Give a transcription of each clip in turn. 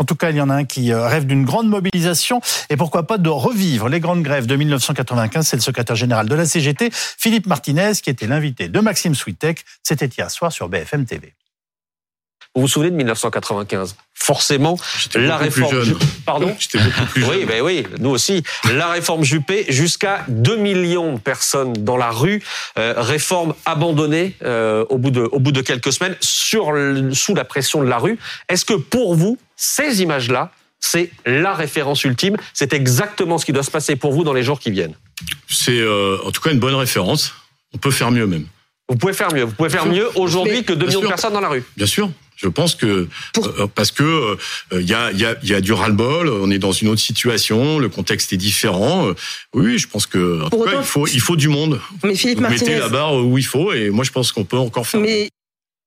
En tout cas, il y en a un qui euh, rêve d'une grande mobilisation et pourquoi pas de revivre les grandes grèves de 1995. C'est le secrétaire général de la CGT, Philippe Martinez, qui était l'invité de Maxime Switek. C'était hier soir sur BFM TV. Vous vous souvenez de 1995 Forcément, la réforme. Pardon? J'étais beaucoup plus jeune. Oui, ben oui, nous aussi. La réforme Juppé, jusqu'à 2 millions de personnes dans la rue. Euh, réforme abandonnée euh, au, bout de, au bout de quelques semaines, sur, sous la pression de la rue. Est-ce que pour vous, ces images-là, c'est la référence ultime? C'est exactement ce qui doit se passer pour vous dans les jours qui viennent? C'est euh, en tout cas une bonne référence. On peut faire mieux même. Vous pouvez faire mieux. Vous pouvez faire mieux aujourd'hui que 2 millions de personnes dans la rue. Bien sûr. Je pense que euh, parce que il euh, y, a, y, a, y a du ras-le-bol, on est dans une autre situation, le contexte est différent. Euh, oui, je pense que en tout cas, il faut il faut du monde. Mais Philippe Vous mettez la barre où il faut et moi je pense qu'on peut encore faire. Mais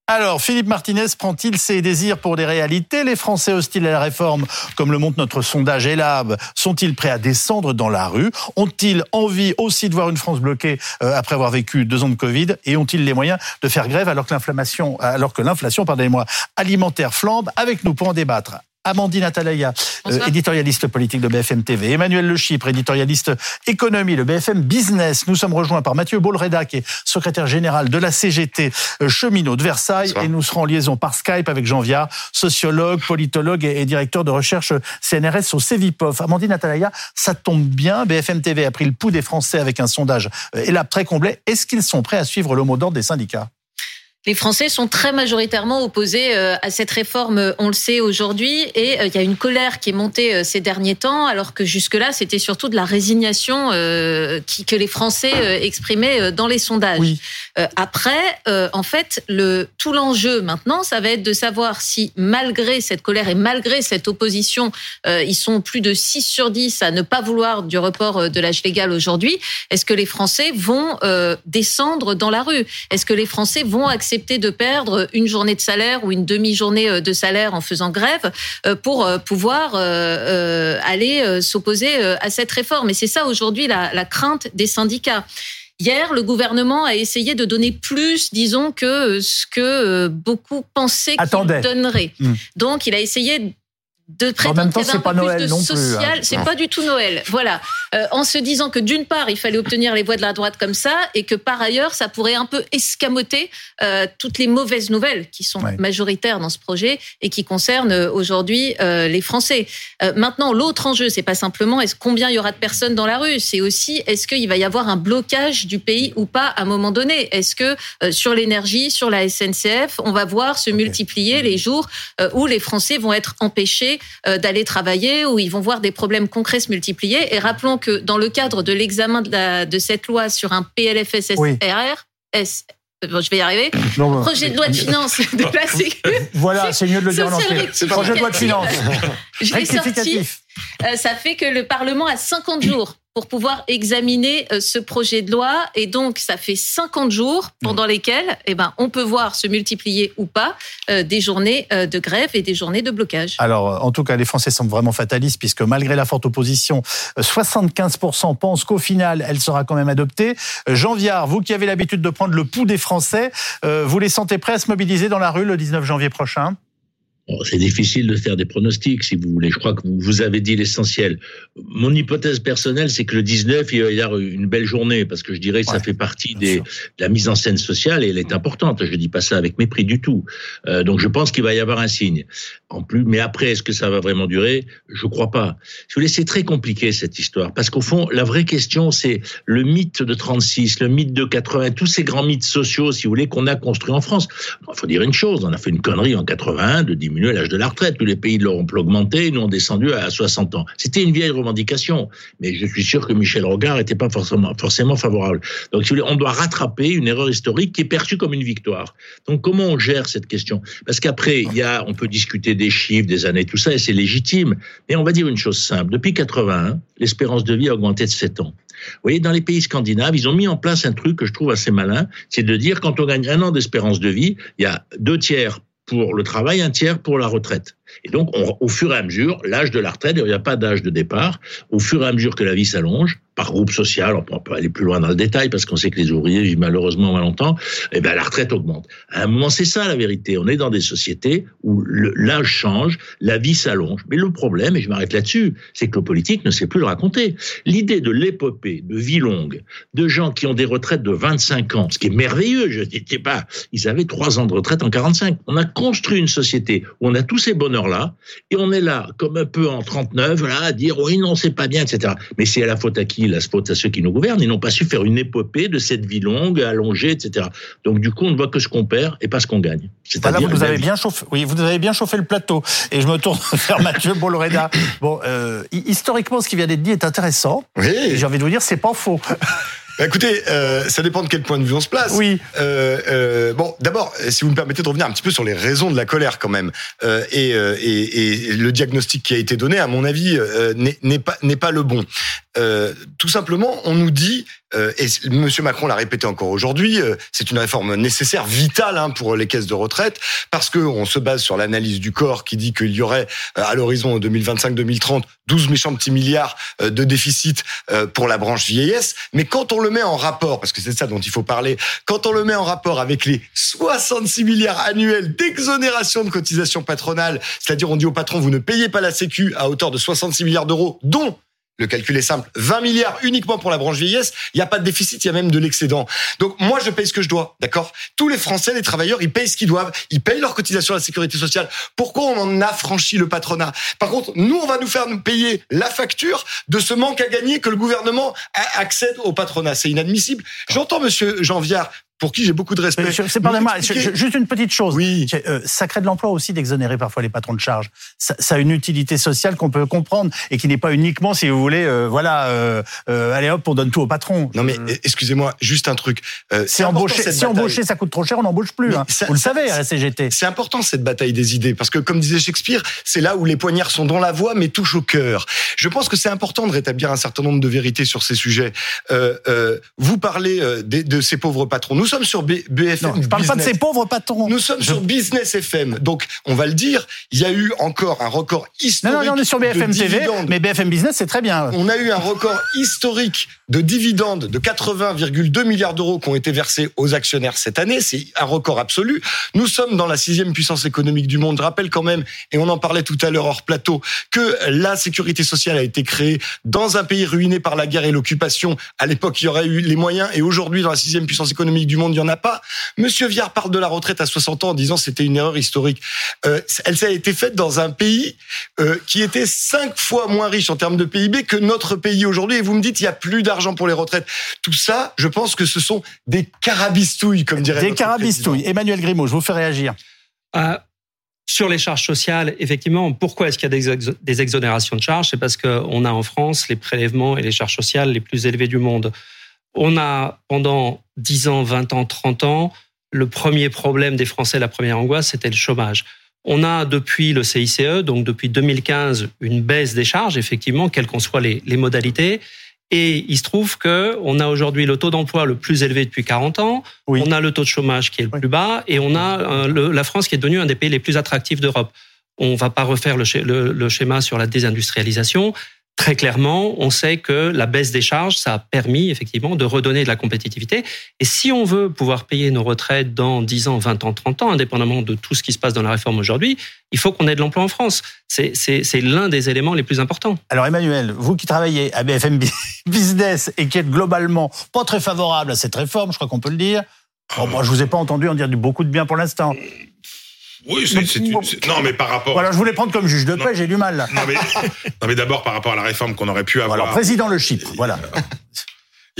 alors, Philippe Martinez prend-il ses désirs pour des réalités? Les Français hostiles à la réforme, comme le montre notre sondage ELAB, sont-ils prêts à descendre dans la rue? Ont-ils envie aussi de voir une France bloquée euh, après avoir vécu deux ans de Covid? Et ont-ils les moyens de faire grève alors que l'inflation, alors que l'inflation, pardonnez-moi, alimentaire flambe? Avec nous pour en débattre, Amandine Atalaya, euh, éditorialiste politique de BFM TV, Emmanuel Le Chypre, éditorialiste économie de BFM Business. Nous sommes rejoints par Mathieu Bolreda, qui est secrétaire général de la CGT euh, cheminot de Versailles, et nous serons en liaison par Skype avec Jean Viard, sociologue, politologue et, directeur de recherche CNRS au CEVIPOF. Amandine Atalaya, ça tombe bien, BFM TV a pris le pouls des Français avec un sondage et euh, là très complet. Est-ce qu'ils sont prêts à suivre le mot d'ordre des syndicats? Les Français sont très majoritairement opposés euh, à cette réforme, on le sait aujourd'hui, et euh, il y a une colère qui est montée euh, ces derniers temps, alors que jusque-là, c'était surtout de la résignation que les Français exprimaient dans les sondages. Après, en fait, le, tout l'enjeu maintenant, ça va être de savoir si, malgré cette colère et malgré cette opposition, ils sont plus de 6 sur 10 à ne pas vouloir du report de l'âge légal aujourd'hui, est-ce que les Français vont descendre dans la rue? Est-ce que les Français vont accepter de perdre une journée de salaire ou une demi-journée euh, de salaire en faisant grève euh, pour euh, pouvoir aller s'opposer à cette réforme? Et c'est ça aujourd'hui la, crainte des syndicats. Hier, le gouvernement a essayé de donner plus, disons, que ce que beaucoup pensaient qu'il donnerait. Hmm. Donc, il a essayé de prétendre en même temps, c'est pas Noël non plus. Hein. C'est pas du tout Noël. Voilà. Euh, en se disant que d'une part, il fallait obtenir les voix de la droite comme ça, et que par ailleurs, ça pourrait un peu escamoter euh, toutes les mauvaises nouvelles qui sont majoritaires dans ce projet et qui concernent euh, aujourd'hui euh, les Français. Euh, maintenant, l'autre enjeu, c'est pas simplement est-ce combien il y aura de personnes dans la rue, c'est aussi est-ce qu'il va y avoir un blocage du pays ou pas à un moment donné? Est-ce que sur l'énergie, sur la SNCF, on va voir se multiplier les jours où les Français vont être empêchés euh, d'aller travailler, où ils vont voir des problèmes concrets se multiplier. Et rappelons que dans le cadre de l'examen de, de cette loi sur un PLFSSRR, je vais y arriver. projet de loi de finances de la Sécurité. Voilà, c'est mieux de le dire en entier. Projet de loi de finances. Rectificatif. Euh, ça fait que le Parlement a 50 jours pour pouvoir examiner euh, ce projet de loi. Et donc, ça fait 50 jours pendant lesquels eh ben, on peut voir se multiplier ou pas euh, des journées de grève et des journées de blocage. Alors, en tout cas, les Français sont vraiment fatalistes puisque malgré la forte opposition, 75% pensent qu'au final, elle sera quand même adoptée. Jean Viard, vous qui avez l'habitude de prendre le pouls des Français, vous les sentez prêts à se mobiliser dans la rue le 19 janvier prochain? C'est difficile de faire des pronostics, si vous voulez. Je crois que vous avez dit l'essentiel. Mon hypothèse personnelle, c'est que le 19, il va y avoir une belle journée, parce que je dirais que ça fait partie des, de la mise en scène sociale, et elle est importante. Je dis pas ça avec mépris du tout. Euh, donc je pense qu'il va y avoir un signe. En plus, mais après, est-ce que ça va vraiment durer? Je crois pas. Si vous voulez, c'est très compliqué cette histoire, parce qu'au fond, la vraie question, c'est le mythe de 36, le mythe de 80, tous ces grands mythes sociaux, si vous voulez, qu'on a construits en France. Il faut dire une chose, on a fait une connerie en 81 de 10 l'âge de la retraite. Tous les pays l'auront augmenté, nous ont descendu à 60 ans. C'était une vieille revendication, mais je suis sûr que Michel Rogard n'était pas forcément, forcément favorable. Donc, si vous voulez, on doit rattraper une erreur historique qui est perçue comme une victoire. Donc, comment on gère cette question? Parce qu'après, il y a, on peut discuter des chiffres, des années, tout ça, et c'est légitime. Mais on va dire une chose simple. Depuis 81, l'espérance de vie a augmenté de 7 ans. Vous voyez, dans les pays scandinaves, ils ont mis en place un truc que je trouve assez malin, c'est de dire quand on gagne un an d'espérance de vie, il y a deux tiers pour le travail, un tiers pour la retraite. Et donc, au fur et à mesure, l'âge de la retraite, il n'y a pas d'âge de départ, au fur et à mesure que la vie s'allonge, par groupe social, on peut aller plus loin dans le détail parce qu'on sait que les ouvriers vivent malheureusement mal longtemps, et eh ben la retraite augmente. À un moment, c'est ça la vérité. On est dans des sociétés où l'âge change, la vie s'allonge. Mais le problème, et je m'arrête là-dessus, c'est que le politique ne sait plus le raconter. L'idée de l'épopée, de vie longue, de gens qui ont des retraites de 25 ans, ce qui est merveilleux, je n'étais pas, ils avaient trois ans de retraite en 45. On a construit une société où on a tous ces bonheurs-là, et on est là, comme un peu en 39, là, à dire, oui, non, c'est pas bien, etc. Mais c'est à la faute à qui? La faute à ceux qui nous gouvernent. Ils n'ont pas su faire une épopée de cette vie longue, allongée, etc. Donc, du coup, on ne voit que ce qu'on perd et pas ce qu'on gagne. Voilà, vous avez bien chauffé, oui, vous avez bien chauffé le plateau. Et je me tourne vers Mathieu Boloreda. Bon, euh, historiquement, ce qui vient d'être dit est intéressant. Oui. J'ai envie de vous dire, c'est pas faux. Bah, écoutez, euh, ça dépend de quel point de vue on se place. Oui. Euh, euh, bon, d'abord, si vous me permettez de revenir un petit peu sur les raisons de la colère quand même, euh, et, et, et, le diagnostic qui a été donné, à mon avis, euh, n'est pas n'est pas le bon. Tout simplement, on nous dit, et Monsieur Macron l'a répété encore aujourd'hui, c'est une réforme nécessaire, vitale hein, pour les caisses de retraite, parce que on se base sur l'analyse du corps qui dit qu'il y aurait à l'horizon 2025-2030 12 méchants petits milliards de déficit pour la branche vieillesse, mais quand on le met en rapport, parce que c'est ça dont il faut parler, quand on le met en rapport avec les 66 milliards annuels d'exonération de cotisations patronales, c'est-à-dire on dit au patron, vous ne payez pas la sécu à hauteur de 66 milliards d'euros, dont le calcul est simple. 20 milliards uniquement pour la branche vieillesse. Il n'y a pas de déficit, il y a même de l'excédent. Donc moi, je paye ce que je dois, d'accord? Tous les Français, les travailleurs, ils payent ce qu'ils doivent. Ils payent leur cotisation à la sécurité sociale. Pourquoi on en a franchi le patronat? Par contre, nous, on va nous faire payer la facture de ce manque à gagner que le gouvernement accède au patronat. C'est inadmissible. J'entends Monsieur Jean Viard pour qui j'ai beaucoup de respect. C'est pas moi. Juste une petite chose. Oui. Euh, ça crée de l'emploi aussi d'exonérer parfois les patrons de charge. Ça, ça a une utilité sociale qu'on peut comprendre et qui n'est pas uniquement, si vous voulez, euh, voilà, euh, euh, allez hop, on donne tout au patron. Non mais excusez-moi, juste un truc. Euh, si embaucher, si embaucher, ça coûte trop cher, on n'embauche plus. Hein. vous le savez à la CGT. C'est important cette bataille des idées parce que, comme disait Shakespeare, c'est là où les poignards sont dans la voix mais touchent au cœur. Je pense que c'est important de rétablir un certain nombre de vérités sur ces sujets. vous parlez de, de ces pauvres patrons. Nous sommes sur BFM. Non, je parle pas de ces pauvres patrons. Nous sommes sur Business FM. Donc, on va le dire, il y a eu encore un record historique. Non, non, on est sur BFM TV, mais BFM Business, c'est très bien. On a eu un record historique de dividendes de 80,2 milliards d'euros qui ont été versés aux actionnaires cette année. C'est un record absolu. Nous sommes dans la sixième puissance économique du monde. Je rappelle quand même, et on en parlait tout à l'heure hors plateau, que la sécurité sociale a été créée dans un pays ruiné par la guerre et l'occupation. À l'époque, il y aurait eu les moyens, et aujourd'hui, dans la sixième puissance économique du monde, il y en a pas. Monsieur Viard parle de la retraite à 60 ans en disant c'était une erreur historique. Euh, elle a été faite dans un pays euh, qui était cinq fois moins riche en termes de PIB que notre pays aujourd'hui. Et vous me dites il y a plus d'argent pour les retraites. Tout ça, je pense que ce sont des carabistouilles, comme dirait. Des carabistouilles. Emmanuel Grimaud, je vous fais réagir. Euh, sur les charges sociales, effectivement, pourquoi est-ce qu'il y a des, exonérations de charges? C'est parce qu'on a en France les prélèvements et les charges sociales les plus élevés du monde. On a pendant 10 ans, 20 ans, 30 ans, le premier problème des Français, la première angoisse, c'était le chômage. On a depuis le CICE, donc depuis 2015, une baisse des charges, effectivement, quelles qu'en soient les, modalités. Et il se trouve que on a aujourd'hui le taux d'emploi le plus élevé depuis 40 ans, on a le taux de chômage qui est le plus bas, et on a euh, la France qui est devenue un des pays les plus attractifs d'Europe. On ne va pas refaire le, schéma sur la désindustrialisation, très clairement, on sait que la baisse des charges, ça a permis effectivement de redonner de la compétitivité. Et si on veut pouvoir payer nos retraites dans 10 ans, 20 ans, 30 ans, indépendamment de tout ce qui se passe dans la réforme aujourd'hui, il faut qu'on ait de l'emploi en France. C'est l'un des éléments les plus importants. Alors Emmanuel, vous qui travaillez à BFM Business et qui êtes globalement pas très favorable à cette réforme, je crois qu'on peut le dire. Moi, je vous ai pas entendu en dire du beaucoup de bien pour l'instant. Oui, c'est une... non, mais par rapport. Voilà, je voulais prendre comme juge de paix, j'ai du mal. Là. Non, mais, non, mais d'abord par rapport à la réforme qu'on aurait pu avoir. Alors, président Le Chip, voilà.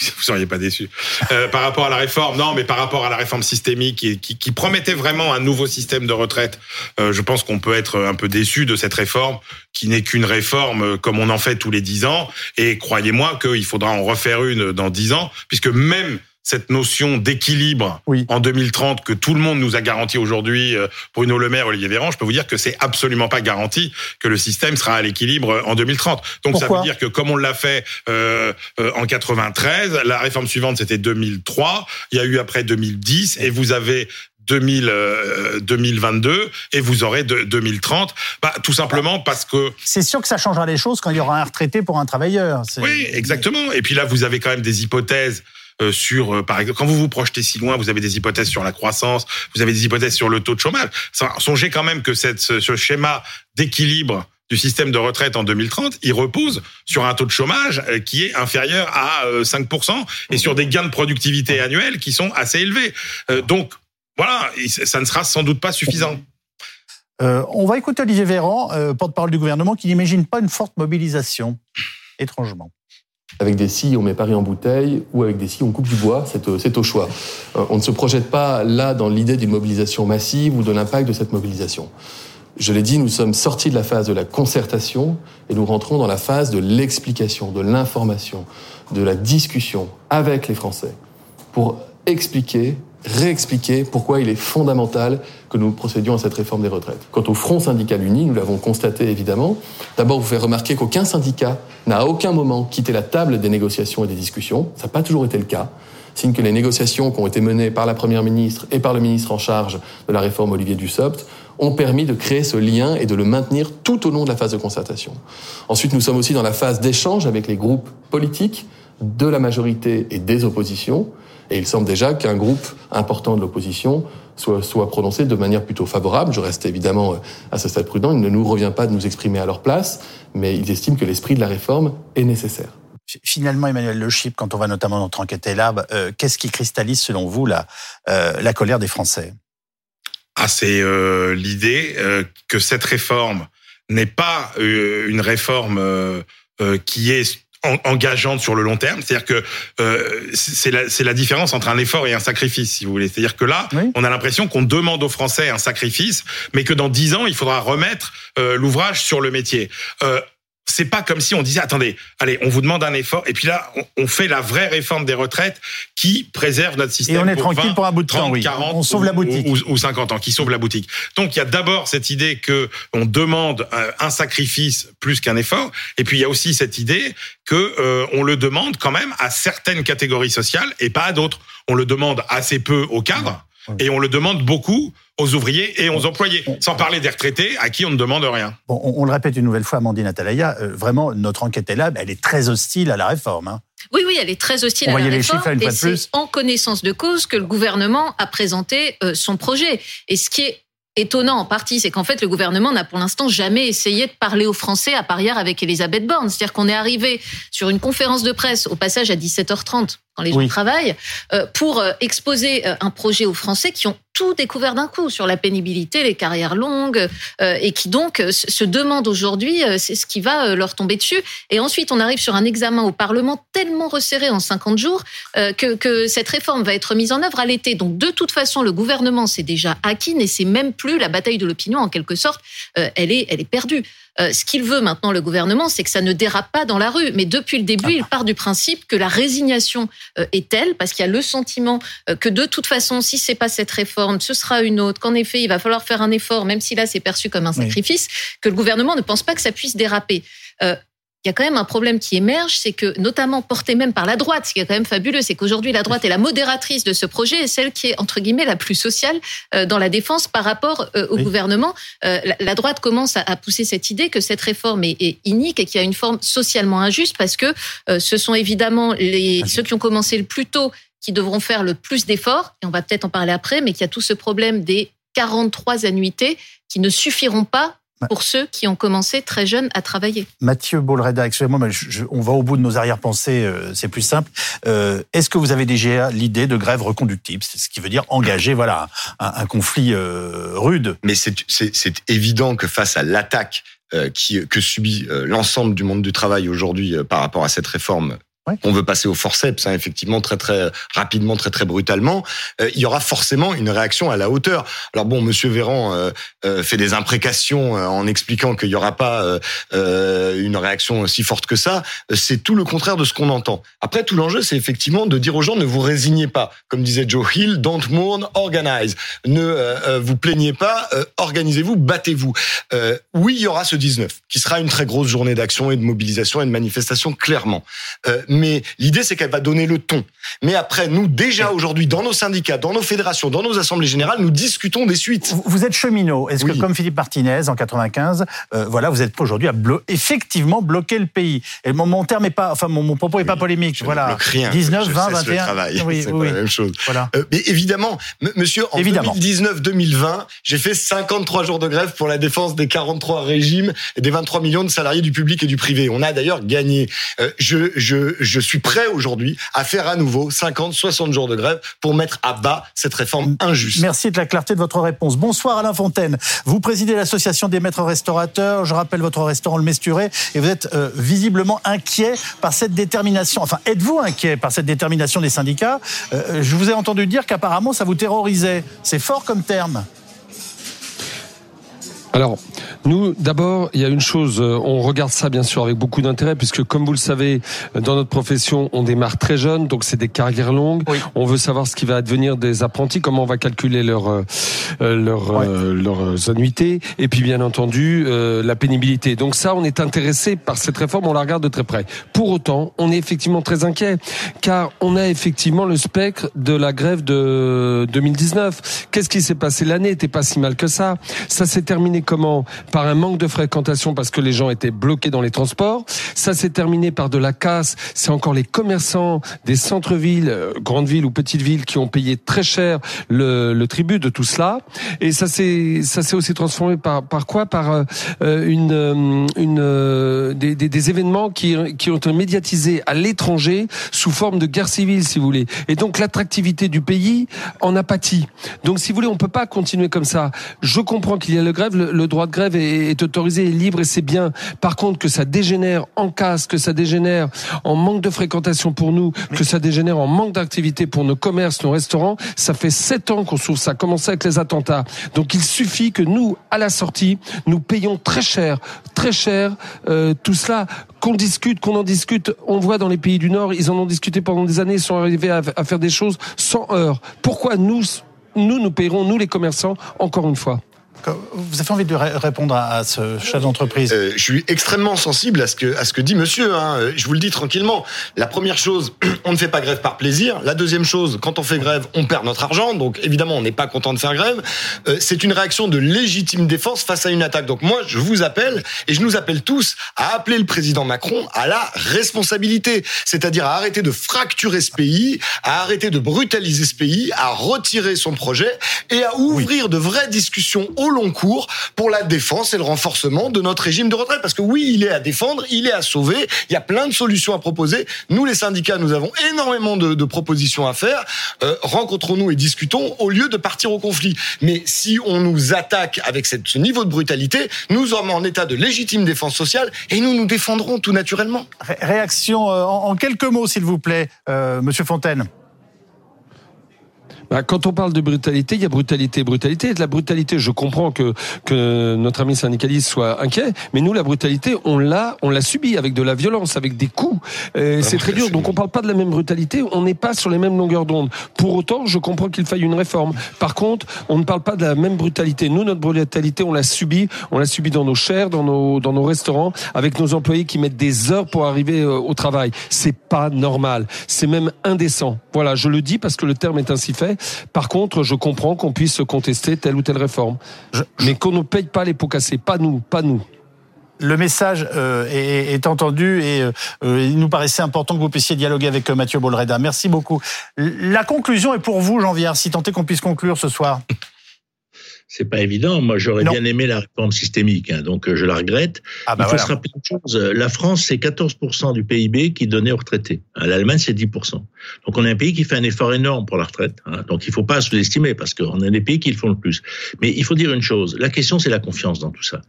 Vous seriez pas déçu. Euh, par rapport à la réforme, non, mais par rapport à la réforme systémique qui, qui, qui promettait vraiment un nouveau système de retraite, euh, je pense qu'on peut être un peu déçu de cette réforme qui n'est qu'une réforme euh, comme on en fait tous les dix ans. Et croyez-moi qu'il faudra en refaire une dans dix ans, puisque même cette notion d'équilibre en 2030 que tout le monde nous a garanti aujourd'hui, euh, Bruno Le Maire, Olivier Véran, je peux vous dire que c'est absolument pas garanti que le système sera à l'équilibre en 2030. Donc ça veut dire que comme on l'a fait euh, euh, en 93, la réforme suivante c'était 2003, il y a eu après 2010 et vous avez 2000, 2022 et vous aurez de, 2030. Bah, tout simplement parce que... C'est sûr que ça changera les choses quand il y aura un retraité pour un travailleur. Oui, exactement. Et puis là, vous avez quand même des hypothèses sur, euh, par exemple, quand vous vous projetez si loin, vous avez des hypothèses sur la croissance, vous avez des hypothèses sur le taux de chômage. Songez quand même que ce schéma d'équilibre du système de retraite en 2030, il repose sur un taux de chômage euh, qui est inférieur à 5% et sur des gains de productivité annuels qui sont assez élevés. Donc, voilà, ça ne sera sans doute pas suffisant. on va écouter Olivier Véran, porte-parole du gouvernement, qui n'imagine pas une forte mobilisation, étrangement. Avec des scies, on met Paris en bouteille, ou avec des scies, on coupe du bois, c'est au choix. Euh, on ne se projette pas là dans l'idée d'une mobilisation massive ou de l'impact de cette mobilisation. Je l'ai dit, nous sommes sortis de la phase de la concertation et nous rentrons dans la phase de l'explication, de l'information, de la discussion avec les Français pour expliquer réexpliquer pourquoi il est fondamental que nous procédions à cette réforme des retraites. Quant au Front syndical uni, nous l'avons constaté évidemment. D'abord, vous faire remarquer qu'aucun syndicat n'a à aucun moment quitté la table des négociations et des discussions. Ça n'a pas toujours été le cas. Signe que les négociations qui ont été menées par la Première ministre et par le ministre en charge de la réforme Olivier Dussopt ont permis de créer ce lien et de le maintenir tout au long de la phase de concertation. Ensuite, nous sommes aussi dans la phase d'échange avec les groupes politiques de la majorité et des oppositions et il semble déjà qu'un groupe important de l'opposition soit, soit prononcé de manière plutôt favorable. Je reste évidemment euh, à ce stade prudent. Il ne nous revient pas de nous exprimer à leur place, mais ils estiment que l'esprit de la réforme est nécessaire. Finalement, Emmanuel Le Chip, quand on va notamment dans notre enquête Elab, euh, qu'est-ce qui cristallise selon vous la, euh, la colère des Français? Ah, C'est euh, l'idée euh, que cette réforme n'est pas une réforme qui est engageante sur le long terme. C'est-à-dire que euh, c'est la, la, différence entre un effort et un sacrifice, si vous voulez. C'est-à-dire que là, on a l'impression qu'on demande aux Français un sacrifice, mais que dans dix ans, il faudra remettre euh, l'ouvrage sur le métier. Euh, c'est pas comme si on disait attendez, allez, on vous demande un effort et puis là on, fait la vraie réforme des retraites qui préserve notre système. Et on est tranquille pour un bout de temps, oui. on sauve la boutique ou, 50 ans, qui sauve la boutique. Donc il y a d'abord cette idée que on demande un sacrifice plus qu'un effort, et puis il y a aussi cette idée que euh, on le demande quand même à certaines catégories sociales et pas à d'autres. On le demande assez peu aux cadres et on le demande beaucoup aux ouvriers et aux employés, sans parler des retraités à qui on ne demande rien. Bon, on, le répète une nouvelle fois, Amandine Atalaya, euh, vraiment, notre enquête est là, elle est très hostile à la réforme. Hein. Oui, oui, elle est très hostile à la réforme. et c'est en connaissance de cause que le gouvernement a présenté euh, son projet. Et ce qui est étonnant en partie, c'est qu'en fait, le gouvernement n'a pour l'instant jamais essayé de parler aux Français, à part hier avec Elisabeth Borne. C'est-à-dire qu'on est arrivé sur une conférence de presse, au passage à 17h30, quand les gens travaillent, euh, pour exposer un projet aux Français qui ont tout découvert d'un coup sur la pénibilité, les carrières longues, euh, et qui donc euh, se demandent aujourd'hui, euh, c'est ce qui va leur tomber dessus. Et ensuite, on arrive sur un examen au Parlement tellement resserré en 50 jours que, que cette réforme va être mise en œuvre à l'été. Donc, de toute façon, le gouvernement s'est déjà acquis, et c'est même plus la bataille de l'opinion en quelque sorte. elle est, elle est perdue. Euh, ce qu'il veut maintenant, le gouvernement, c'est que ça ne dérape pas dans la rue. Mais depuis le début, il part du principe que la résignation euh, est telle, parce qu'il y a le sentiment euh, que de toute façon, si c'est pas cette réforme, ce sera une autre, qu'en effet, il va falloir faire un effort, même si là, c'est perçu comme un sacrifice, que le gouvernement ne pense pas que ça puisse déraper il y a quand même un problème qui émerge, c'est que, notamment porté même par la droite, ce qui est quand même fabuleux, c'est qu'aujourd'hui, la droite est la modératrice de ce projet et celle qui est, entre guillemets, la plus sociale euh, dans la défense par rapport euh, au gouvernement. Euh, la droite commence à pousser cette idée que cette réforme est inique et qu'il y a une forme socialement injuste parce que ce sont évidemment les, ceux qui ont commencé le plus tôt qui devront faire le plus d'efforts, et on va peut-être en parler après, mais qu'il y a tout ce problème des 43 annuités qui ne suffiront pas pour ceux qui ont commencé très jeunes à travailler. Mathieu Bolreda, excusez-moi, mais on va au bout de nos arrière-pensées, euh, c'est plus simple. Euh, est-ce que vous avez déjà l'idée de grève reconductible? Ce qui veut dire engager voilà, un, conflit euh, rude. Mais c'est évident que face à l'attaque qui, que subit l'ensemble du monde du travail aujourd'hui par rapport à cette réforme on veut passer au forceps, hein, effectivement, très très rapidement, très très brutalement, euh, il y aura forcément une réaction à la hauteur. Alors bon, Monsieur Véran euh, euh, fait des imprécations en expliquant qu'il n'y aura pas une réaction si forte que ça. C'est tout le contraire de ce qu'on entend. Après, tout l'enjeu, c'est effectivement de dire aux gens ne vous résignez pas, comme disait Joe Hill, don't mourn, organize. Ne vous plaignez pas, organisez-vous, battez-vous. oui, il y aura ce 19, qui sera une très grosse journée d'action et de mobilisation et de manifestation clairement mais l'idée, c'est qu'elle va donner le ton. Mais après, nous, déjà aujourd'hui, dans nos syndicats, dans nos fédérations, dans nos assemblées générales, nous discutons des suites. Vous êtes cheminot. Est-ce que, comme Philippe Martinez en 95, euh, voilà, vous êtes aujourd'hui à effectivement bloquer le pays Et mon, mon terme est pas, enfin, mon, propos est pas polémique. voilà. 19, 20, 21. Oui, c'est la même chose. Voilà. Euh, mais évidemment, monsieur, en 2019-2020, j'ai fait 53 jours de grève pour la défense des 43 régimes et des 23 millions de salariés du public et du privé. On a d'ailleurs gagné. Euh, je, je, je suis prêt aujourd'hui à faire à nouveau 50, 60 jours de grève pour mettre à bas cette réforme injuste. Merci de la clarté de votre réponse. Bonsoir Alain Fontaine. Vous présidez l'association des maîtres restaurateurs. Je rappelle votre restaurant Le Mesturé et vous êtes euh, visiblement inquiet par cette détermination. Enfin, êtes-vous inquiet par cette détermination des syndicats? Euh, Je vous ai entendu dire qu'apparemment ça vous terrorisait. C'est fort comme terme. Alors, nous, d'abord, il y a une chose, euh, on regarde ça bien sûr avec beaucoup d'intérêt, puisque comme vous le savez, dans notre profession, on démarre très jeune, donc c'est des carrières longues. On veut savoir ce qui va advenir des apprentis, comment on va calculer leur, euh, euh, leur, leurs annuités, et puis bien entendu la pénibilité. Donc ça, on est intéressé par cette réforme, on la regarde de très près. Pour autant, on est effectivement très inquiet, car on a effectivement le spectre de la grève de 2019. Qu'est-ce qui s'est passé? L'année n'était pas si mal que ça. Ça s'est terminé comment Par un manque de fréquentation parce que les gens étaient bloqués dans les transports. Ça s'est terminé par de la casse. C'est encore les commerçants des centres-villes, euh, grandes villes ou petites villes qui ont payé très cher le, le tribut de tout cela. Et ça s'est ça s'est aussi transformé par par quoi Par euh, une euh, une des, des, des, événements qui qui ont été médiatisés à l'étranger sous forme de guerre civile, si vous voulez. Et donc l'attractivité du pays en a pâti. Donc si vous voulez, on peut pas continuer comme ça. Je comprends qu'il y a le grève droit de grève est, autorisé et libre et c'est bien. Par contre, que ça dégénère en casse, que ça dégénère en manque de fréquentation pour nous, que ça dégénère en manque d'activité pour nos commerces, nos restaurants, ça fait sept ans qu'on souffre. Ça a commencé avec les attentats. Donc il suffit que nous, à la sortie, nous payons très cher, très cher euh, tout cela qu'on discute, qu'on en discute. On voit dans les pays du Nord, ils en ont discuté pendant des années, ils sont arrivés à, à faire des choses sans heurts. Pourquoi nous, nous, nous payerons, nous les commerçants, encore une fois? Vous avez envie de répondre à ce chef d'entreprise? Euh, Je suis extrêmement sensible à ce que, à ce que dit monsieur. Hein. Je vous le dis tranquillement. La première chose, on ne fait pas grève par plaisir. La deuxième chose, quand on fait grève, on perd notre argent. Donc évidemment, on n'est pas content de faire grève. Euh, c'est une réaction de légitime défense face à une attaque. Donc moi, je vous appelle, et je nous appelle tous, à appeler le président Macron à la responsabilité. C'est-à-dire à arrêter de fracturer ce pays, à arrêter de brutaliser ce pays, à retirer son projet et à ouvrir de vraies discussions au long cours pour la défense et le renforcement de notre régime de retraite. Parce que oui, il est à défendre, il est à sauver. Il y a plein de solutions à proposer. Nous, les syndicats, nous avons énormément de, propositions à faire. Euh, rencontrons-nous et discutons au lieu de partir au conflit. Mais si on nous attaque avec ce niveau de brutalité, nous sommes en état de légitime défense sociale et nous nous défendrons tout naturellement. Réaction euh, en, quelques mots, s'il vous plaît, euh, Monsieur Fontaine. Bah, quand on parle de brutalité, il y a brutalité, brutalité. la brutalité, je comprends que que notre ami syndicaliste soit inquiet, mais nous, la brutalité, on l'a, on l'a subi avec de la violence, avec des coups. Euh, c'est très dur. Donc, on parle pas de la même brutalité. On n'est pas sur les mêmes longueurs d'onde. Pour autant, je comprends qu'il faille une réforme. Par contre, on ne parle pas de la même brutalité. Nous, notre brutalité, on l'a subi. On l'a subi dans nos chairs, dans nos dans nos restaurants, avec nos employés qui mettent des heures pour arriver euh, au travail. C'est pas normal. C'est même indécent. Voilà, je le dis parce que le terme est ainsi fait. Par contre, je comprends qu'on puisse contester telle ou telle réforme, mais qu'on ne paye pas les pots cassés, pas nous, pas nous. Le message euh, est, entendu et euh, il nous paraissait important que vous puissiez dialoguer avec euh, Mathieu Bolreda. Merci beaucoup. La conclusion est pour vous, Jean Viard, si tant est qu'on puisse conclure ce soir c'est pas évident. Moi, j'aurais bien aimé la réforme systémique, hein, donc euh, je la regrette. Ah bah Il faut se rappeler une chose. La France, c'est 14% du PIB qui donné aux retraités. L'Allemagne, c'est 10%. Donc, on est un pays qui fait un effort énorme pour la retraite. Hein. Donc, il faut pas sous-estimer parce qu'on est des pays qui le font le plus. Mais il faut dire une chose. La question, c'est la confiance dans tout ça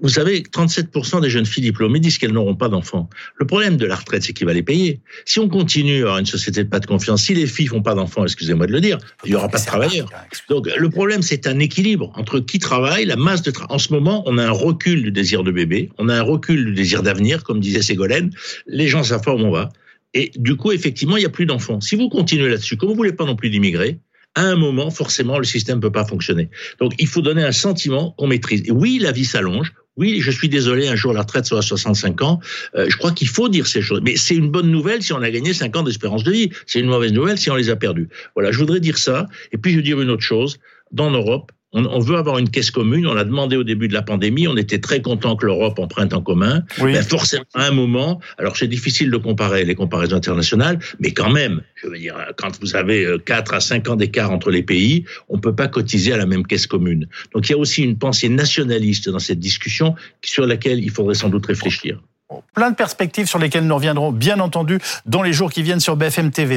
vous savez, 37% des jeunes filles diplômées disent qu'elles n'auront pas d'enfants. Le problème de la retraite, c'est qu'il va les payer. Si on continue à avoir une société de pas de confiance, si les filles font pas d'enfants, excusez-moi de le dire, il y aura pas de travailleurs. Donc, le problème, c'est un équilibre entre qui travaille, la masse de travail. En ce moment, on a un recul du désir de bébé, on a un recul du désir d'avenir, comme disait Ségolène. Les gens où on va. Et du coup, effectivement, il n'y a plus d'enfants. Si vous continuez là-dessus, comme vous voulez pas non plus d'immigrer, à un moment, forcément, le système ne peut pas fonctionner. Donc, il faut donner un sentiment qu'on maîtrise. Et oui, la vie s'allonge. Oui, je suis désolé, un jour la retraite sera à 65 ans. Euh, je crois qu'il faut dire ces choses. Mais c'est une bonne nouvelle si on a gagné 5 ans d'espérance de vie. C'est une mauvaise nouvelle si on les a perdus. Voilà, je voudrais dire ça. Et puis je veux dire une autre chose. Dans l'Europe, on, veut avoir une caisse commune. On l'a demandé au début de la pandémie. On était très content que l'Europe emprunte en commun. Mais forcément, à un moment, alors c'est difficile de comparer les comparaisons internationales, mais quand même, je veux dire, quand vous avez 4 euh, à 5 ans d'écart entre les pays, on peut pas cotiser à la même caisse commune. Donc il y a aussi une pensée nationaliste dans cette discussion sur laquelle il faudrait sans doute réfléchir. Plein de perspectives sur lesquelles nous reviendrons, bien entendu, dans les jours qui viennent sur BFM TV.